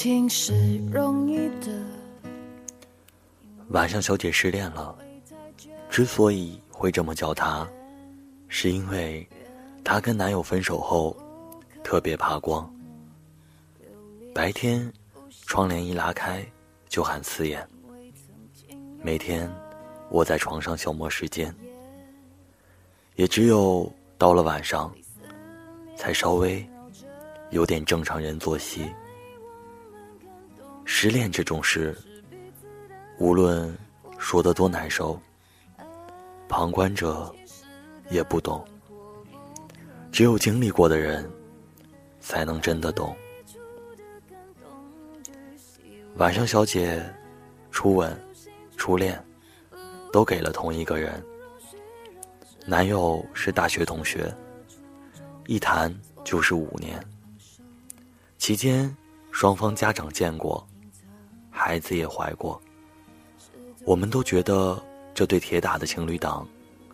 情是容易的。晚上，小姐失恋了。之所以会这么叫她，是因为她跟男友分手后特别怕光。白天，窗帘一拉开就很刺眼。每天窝在床上消磨时间，也只有到了晚上，才稍微有点正常人作息。失恋这种事，无论说的多难受，旁观者也不懂，只有经历过的人，才能真的懂。晚上，小姐初吻。初恋，都给了同一个人。男友是大学同学，一谈就是五年。期间，双方家长见过，孩子也怀过。我们都觉得这对铁打的情侣档，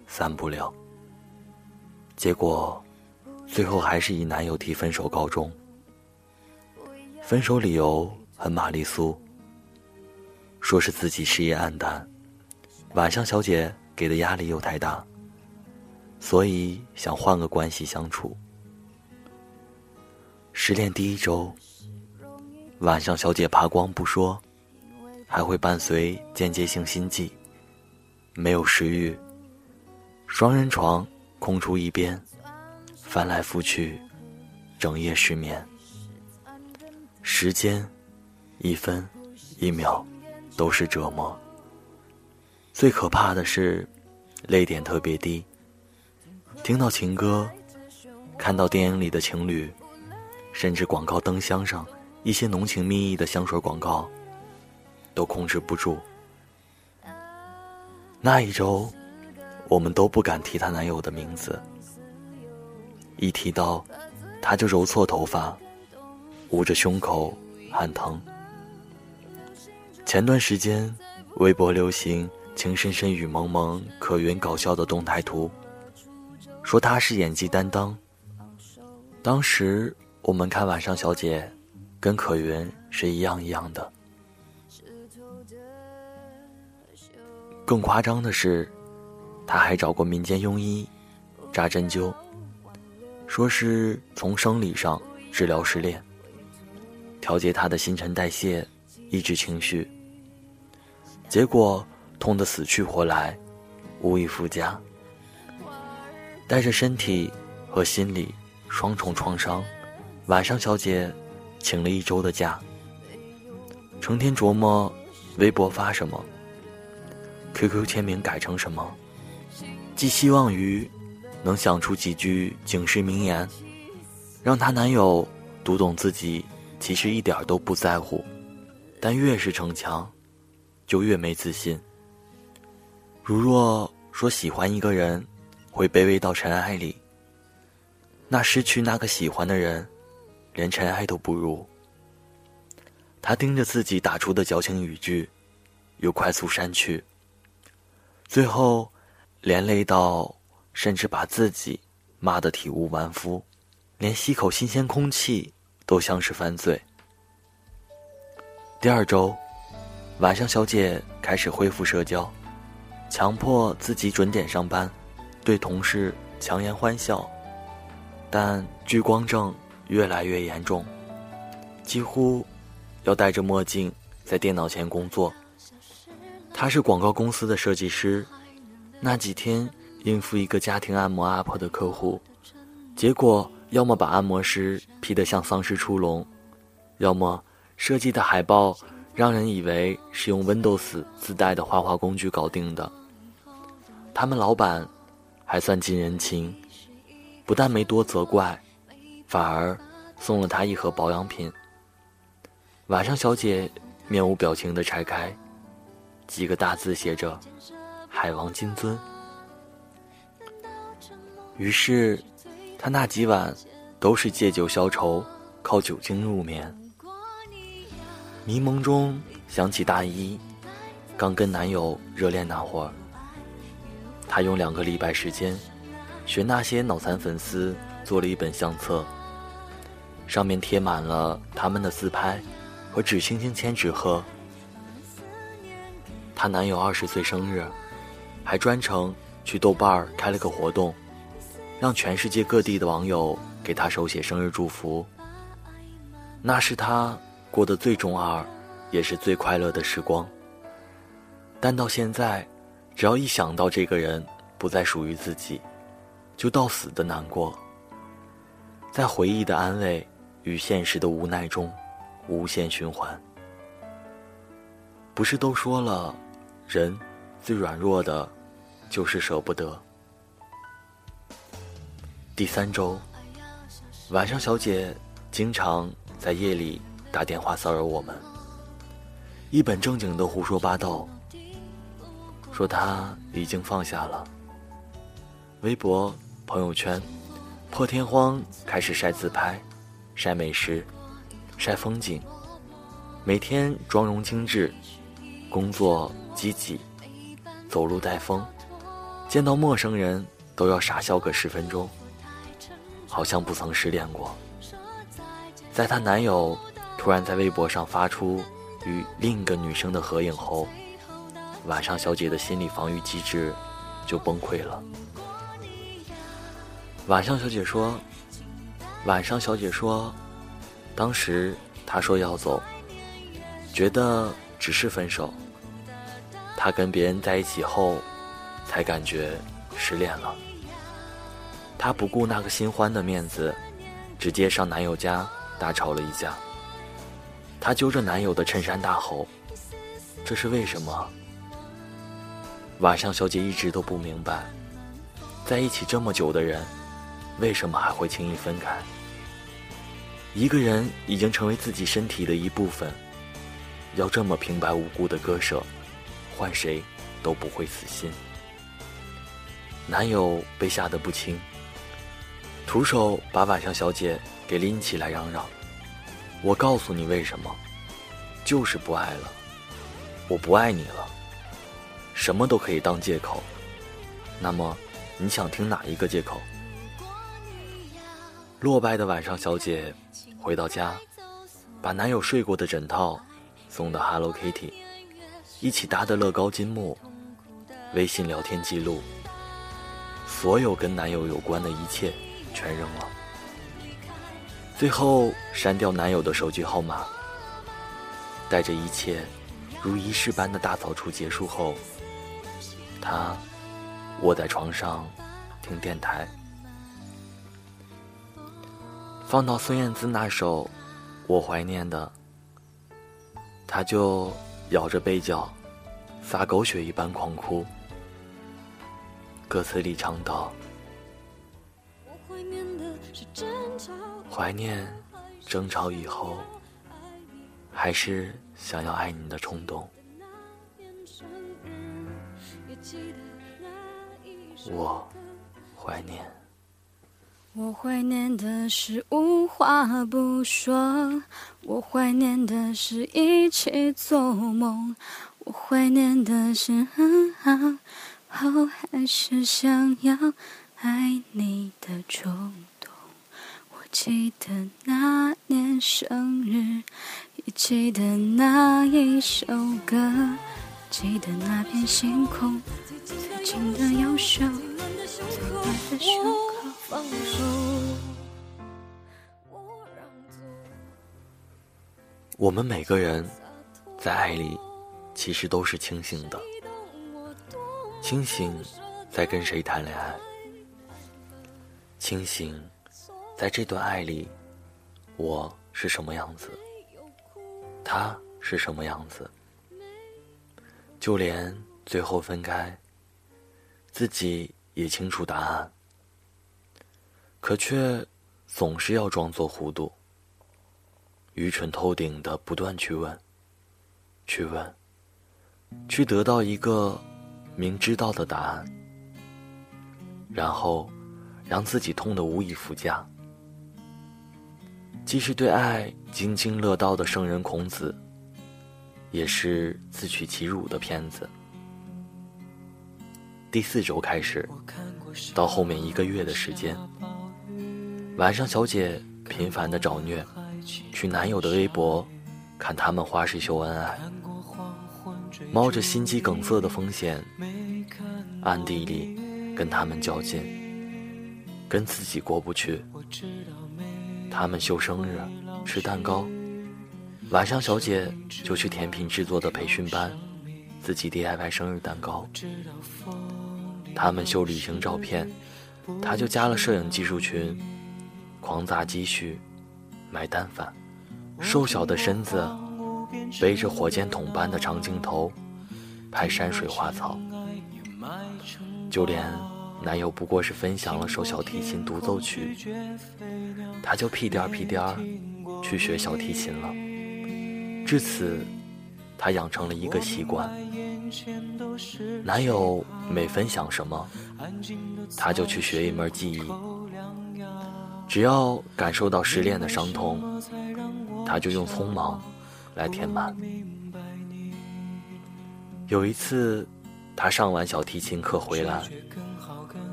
散不了。结果，最后还是以男友提分手告终。分手理由很玛丽苏。说是自己事业黯淡，晚上小姐给的压力又太大，所以想换个关系相处。失恋第一周，晚上小姐扒光不说，还会伴随间接性心悸，没有食欲，双人床空出一边，翻来覆去，整夜失眠，时间一分一秒。都是折磨。最可怕的是，泪点特别低。听到情歌，看到电影里的情侣，甚至广告灯箱上一些浓情蜜意的香水广告，都控制不住。那一周，我们都不敢提她男友的名字。一提到，他就揉搓头发，捂着胸口，喊疼。前段时间，微博流行“情深深雨蒙蒙”可云搞笑的动态图，说她是演技担当。当时我们看晚上小姐，跟可云是一样一样的。更夸张的是，他还找过民间庸医扎针灸，说是从生理上治疗失恋，调节他的新陈代谢。抑制情绪，结果痛得死去活来，无以复加。带着身体和心理双重创伤，晚上小姐请了一周的假，成天琢磨微博发什么，QQ 签名改成什么，寄希望于能想出几句警示名言，让她男友读懂自己其实一点都不在乎。但越是逞强，就越没自信。如若说喜欢一个人，会卑微到尘埃里，那失去那个喜欢的人，连尘埃都不如。他盯着自己打出的矫情语句，又快速删去，最后连累到甚至把自己骂得体无完肤，连吸口新鲜空气都像是犯罪。第二周，晚上小姐开始恢复社交，强迫自己准点上班，对同事强颜欢笑，但聚光症越来越严重，几乎要戴着墨镜在电脑前工作。他是广告公司的设计师，那几天应付一个家庭按摩 UP 的客户，结果要么把按摩师 P 得像丧尸出笼，要么。设计的海报让人以为是用 Windows 自带的画画工具搞定的。他们老板还算尽人情，不但没多责怪，反而送了他一盒保养品。晚上，小姐面无表情地拆开，几个大字写着“海王金尊”。于是，他那几晚都是借酒消愁，靠酒精入眠。迷蒙中想起大一，刚跟男友热恋那会儿，她用两个礼拜时间，学那些脑残粉丝做了一本相册，上面贴满了他们的自拍，和纸星星千纸鹤。她男友二十岁生日，还专程去豆瓣儿开了个活动，让全世界各地的网友给她手写生日祝福。那是她过得最中二，也是最快乐的时光。但到现在，只要一想到这个人不再属于自己，就到死的难过。在回忆的安慰与现实的无奈中，无限循环。不是都说了，人最软弱的，就是舍不得。第三周，晚上小姐经常在夜里打电话骚扰我们，一本正经的胡说八道，说她已经放下了。微博、朋友圈。破天荒开始晒自拍，晒美食，晒风景，每天妆容精致，工作积极，走路带风，见到陌生人都要傻笑个十分钟，好像不曾失恋过。在她男友突然在微博上发出与另一个女生的合影后，晚上小姐的心理防御机制就崩溃了。晚上小姐说：“晚上小姐说，当时她说要走，觉得只是分手。他跟别人在一起后，才感觉失恋了。他不顾那个新欢的面子，直接上男友家大吵了一架。他揪着男友的衬衫大吼：‘这是为什么？’晚上小姐一直都不明白，在一起这么久的人。”为什么还会轻易分开？一个人已经成为自己身体的一部分，要这么平白无故的割舍，换谁都不会死心。男友被吓得不轻，徒手把晚上小姐给拎起来，嚷嚷：“我告诉你为什么，就是不爱了，我不爱你了。什么都可以当借口，那么你想听哪一个借口？”落败的晚上，小姐回到家，把男友睡过的枕套送到 Hello Kitty，一起搭的乐高积木，微信聊天记录，所有跟男友有关的一切全扔了。最后删掉男友的手机号码，带着一切如仪式般的大扫除结束后，她卧在床上听电台。放到孙燕姿那首《我怀念的》，他就咬着被角，撒狗血一般狂哭。歌词里唱道：“怀念争吵以后，还是想要爱你的冲动。”我怀念。我怀念的是无话不说，我怀念的是一起做梦，我怀念的是很好，后还是想要爱你的冲动。我记得那年生日，也记得那一首歌，记得那片星空，最近的右手，最暖的胸口。放手我们每个人在爱里，其实都是清醒的。清醒在跟谁谈恋爱？清醒在这段爱里，我是什么样子？他是什么样子？就连最后分开，自己也清楚答案。可却总是要装作糊涂、愚蠢透顶的不断去问、去问、去得到一个明知道的答案，然后让自己痛得无以复加。既是对爱津津乐道的圣人孔子，也是自取其辱的骗子。第四周开始，到后面一个月的时间。晚上，小姐频繁的找虐，去男友的微博看他们花式秀恩爱，冒着心肌梗塞的风险，暗地里跟他们较劲，跟自己过不去。他们秀生日，吃蛋糕，晚上小姐就去甜品制作的培训班，自己 DIY 生日蛋糕。他们秀旅行照片，他就加了摄影技术群，狂砸积蓄，买单反。瘦小的身子，背着火箭筒般的长镜头，拍山水花草。就连男友不过是分享了首小提琴独奏曲，他就屁颠儿屁颠儿去学小提琴了。至此，他养成了一个习惯：男友每分享什么，他就去学一门技艺。只要感受到失恋的伤痛。他就用匆忙来填满。有一次，他上完小提琴课回来，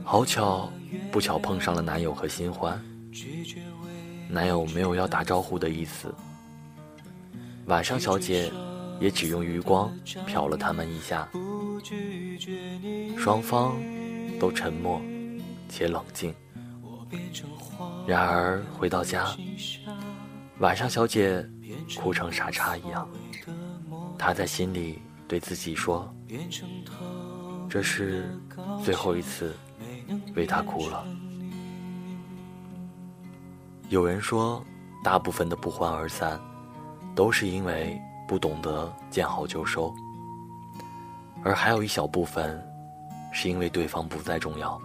好巧不巧碰上了男友和新欢。男友没有要打招呼的意思。晚上，小姐也只用余光瞟了他们一下，双方都沉默且冷静。然而回到家。晚上，小姐哭成傻叉一样。她在心里对自己说：“这是最后一次为他哭了。”有人说，大部分的不欢而散，都是因为不懂得见好就收，而还有一小部分，是因为对方不再重要。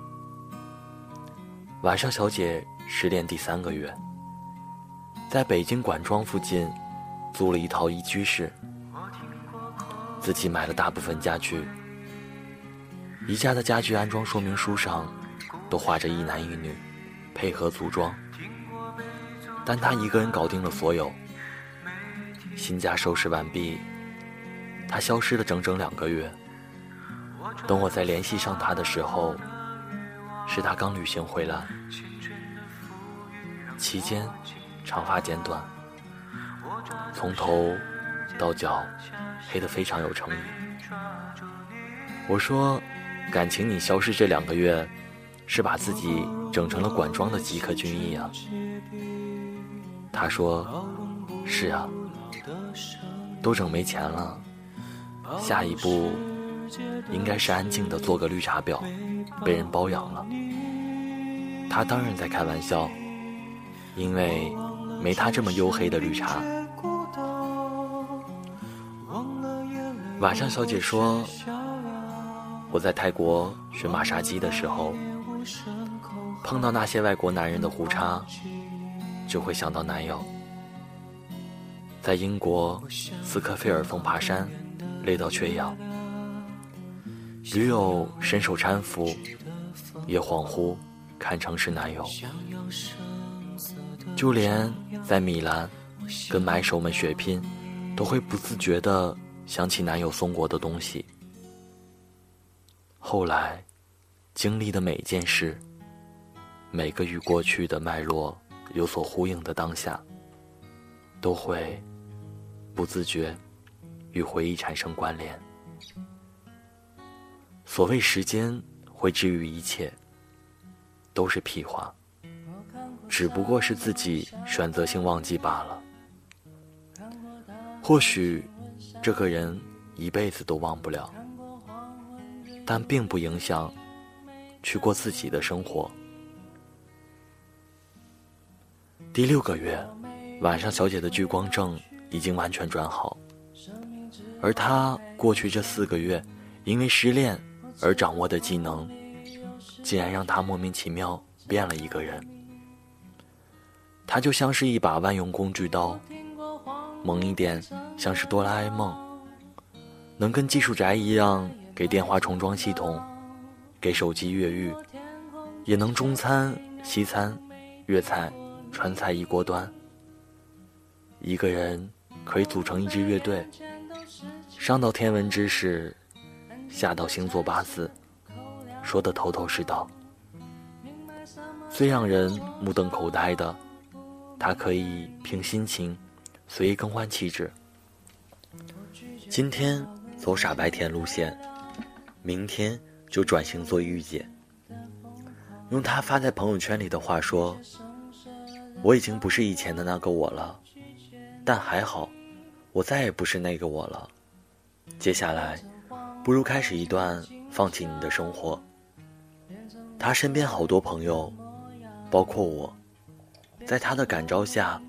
晚上，小姐失恋第三个月。在北京管庄附近租了一套一居室，自己买了大部分家具。宜家的家具安装说明书上都画着一男一女配合组装，但他一个人搞定了所有。新家收拾完毕，他消失了整整两个月。等我再联系上他的时候，是他刚旅行回来，期间。长发剪短，从头到脚黑得非常有诚意。我说：“感情你消失这两个月，是把自己整成了管庄的吉克隽逸啊？”他说：“是啊，都整没钱了，下一步应该是安静的做个绿茶婊，被人包养了。”他当然在开玩笑，因为。没他这么黝黑的绿茶。晚上，小姐说：“我在泰国学马杀鸡的时候，碰到那些外国男人的胡茬，就会想到男友。在英国斯科菲尔峰爬山，累到缺氧，女友伸手搀扶，也恍惚看成是男友。”就连在米兰，跟买手们血拼，都会不自觉地想起男友送过的东西。后来，经历的每件事，每个与过去的脉络有所呼应的当下，都会不自觉与回忆产生关联。所谓时间会治愈一切，都是屁话。只不过是自己选择性忘记罢了。或许这个人一辈子都忘不了，但并不影响去过自己的生活。第六个月，晚上小姐的聚光症已经完全转好，而她过去这四个月因为失恋而掌握的技能，竟然让他莫名其妙变了一个人。他就像是一把万用工具刀，猛一点像是哆啦 A 梦，能跟技术宅一样给电话重装系统，给手机越狱，也能中餐、西餐、粤菜、川菜一锅端。一个人可以组成一支乐队，上到天文知识，下到星座八字，说的头头是道。最让人目瞪口呆的。他可以凭心情，随意更换气质，今天走傻白甜路线，明天就转型做御姐。用他发在朋友圈里的话说：“我已经不是以前的那个我了，但还好，我再也不是那个我了。接下来，不如开始一段放弃你的生活。”他身边好多朋友，包括我，在他的感召下，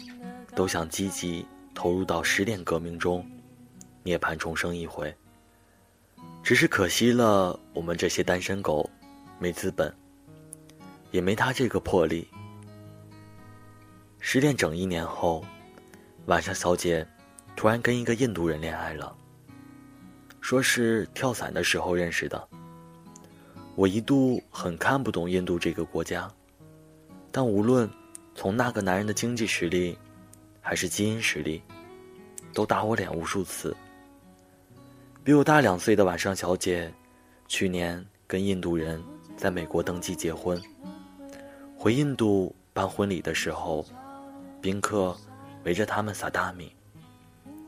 都想积极投入到失恋革命中，涅槃重生一回。只是可惜了，我们这些单身狗，没资本。也没他这个魄力。失恋整一年后，晚上小姐突然跟一个印度人恋爱了，说是跳伞的时候认识的。我一度很看不懂印度这个国家，但无论从那个男人的经济实力，还是基因实力，都打我脸无数次。比我大两岁的晚上小姐，去年跟印度人在美国登记结婚。回印度办婚礼的时候，宾客围着他们撒大米，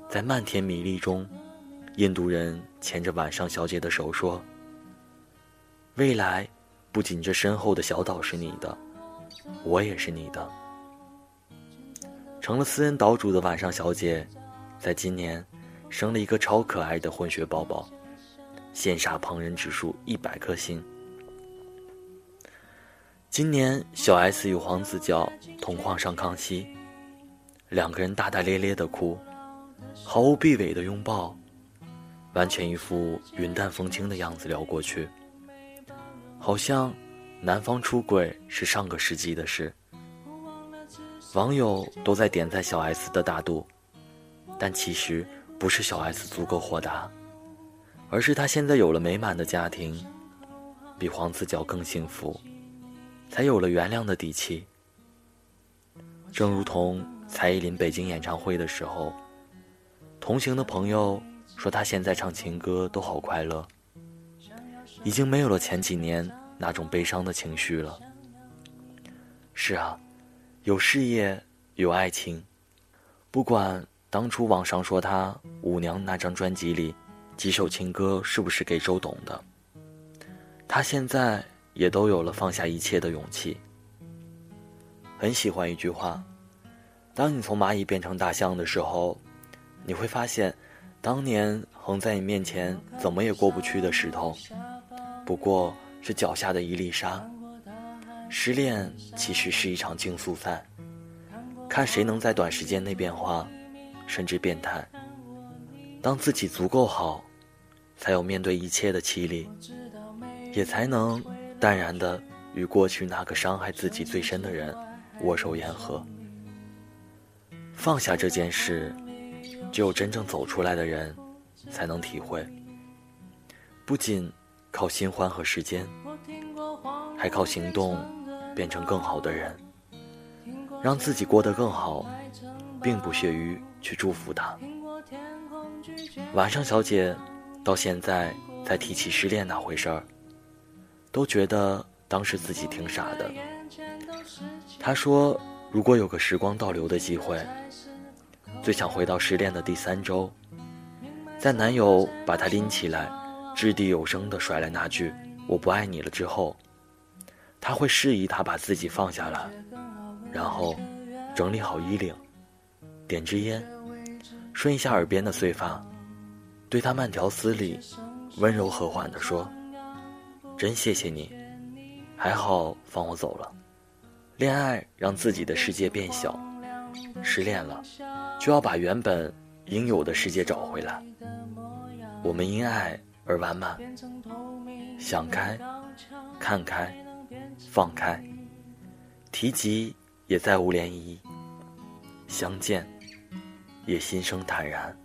在漫天米粒中，印度人牵着晚上小姐的手说：“未来，不仅这身后的小岛是你的，我也是你的。”成了私人岛主的晚上小姐，在今年生了一个超可爱的混血宝宝，羡煞旁人指数一百颗星。今年，小 S 与黄子佼同框上康熙，两个人大大咧咧的哭，毫无避讳的拥抱，完全一副云淡风轻的样子聊过去，好像男方出轨是上个世纪的事。网友都在点赞小 S 的大度，但其实不是小 S 足够豁达，而是她现在有了美满的家庭，比黄子佼更幸福。才有了原谅的底气。正如同蔡依林北京演唱会的时候，同行的朋友说他现在唱情歌都好快乐，已经没有了前几年那种悲伤的情绪了。是啊，有事业有爱情，不管当初网上说他舞娘那张专辑里几首情歌是不是给周董的，他现在。也都有了放下一切的勇气。很喜欢一句话：“当你从蚂蚁变成大象的时候，你会发现，当年横在你面前怎么也过不去的石头，不过是脚下的一粒沙。失恋其实是一场竞速赛，看谁能在短时间内变化，甚至变态。当自己足够好，才有面对一切的气力，也才能。”淡然的与过去那个伤害自己最深的人握手言和。放下这件事，只有真正走出来的人才能体会。不仅靠新欢和时间，还靠行动变成更好的人，让自己过得更好，并不屑于去祝福他。晚上，小姐到现在才提起失恋那回事儿。都觉得当时自己挺傻的。她说：“如果有个时光倒流的机会，最想回到失恋的第三周，在男友把她拎起来，掷地有声地甩来那句‘我不爱你了’之后，他会示意他把自己放下来，然后整理好衣领，点支烟，顺一下耳边的碎发，对他慢条斯理、温柔和缓地说。”真谢谢你，还好放我走了。恋爱让自己的世界变小，失恋了，就要把原本应有的世界找回来。我们因爱而完满，想开，看开，放开，提及也再无涟漪，相见也心生坦然。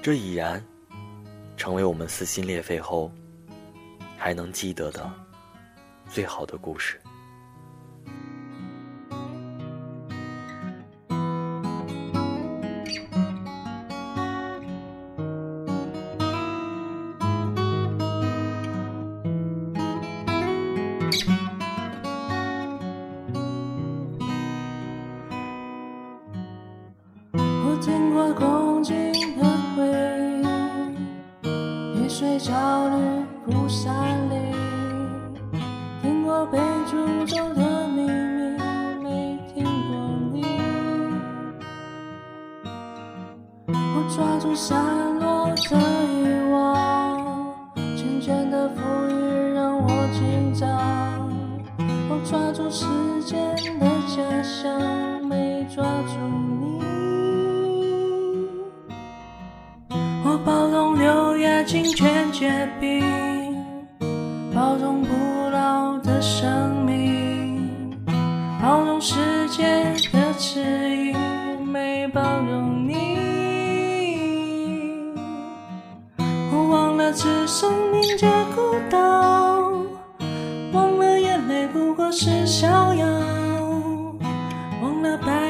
这已然成为我们撕心裂肺后。还能记得的最好的故事。水照绿谷山林，听过被诅咒的秘密，没听过你。我抓住散落的雨。心全结冰，包容不老的生命，包容世界的迟疑，没包容你。我忘了只生凝结孤岛，忘了眼泪不过是逍遥，忘了百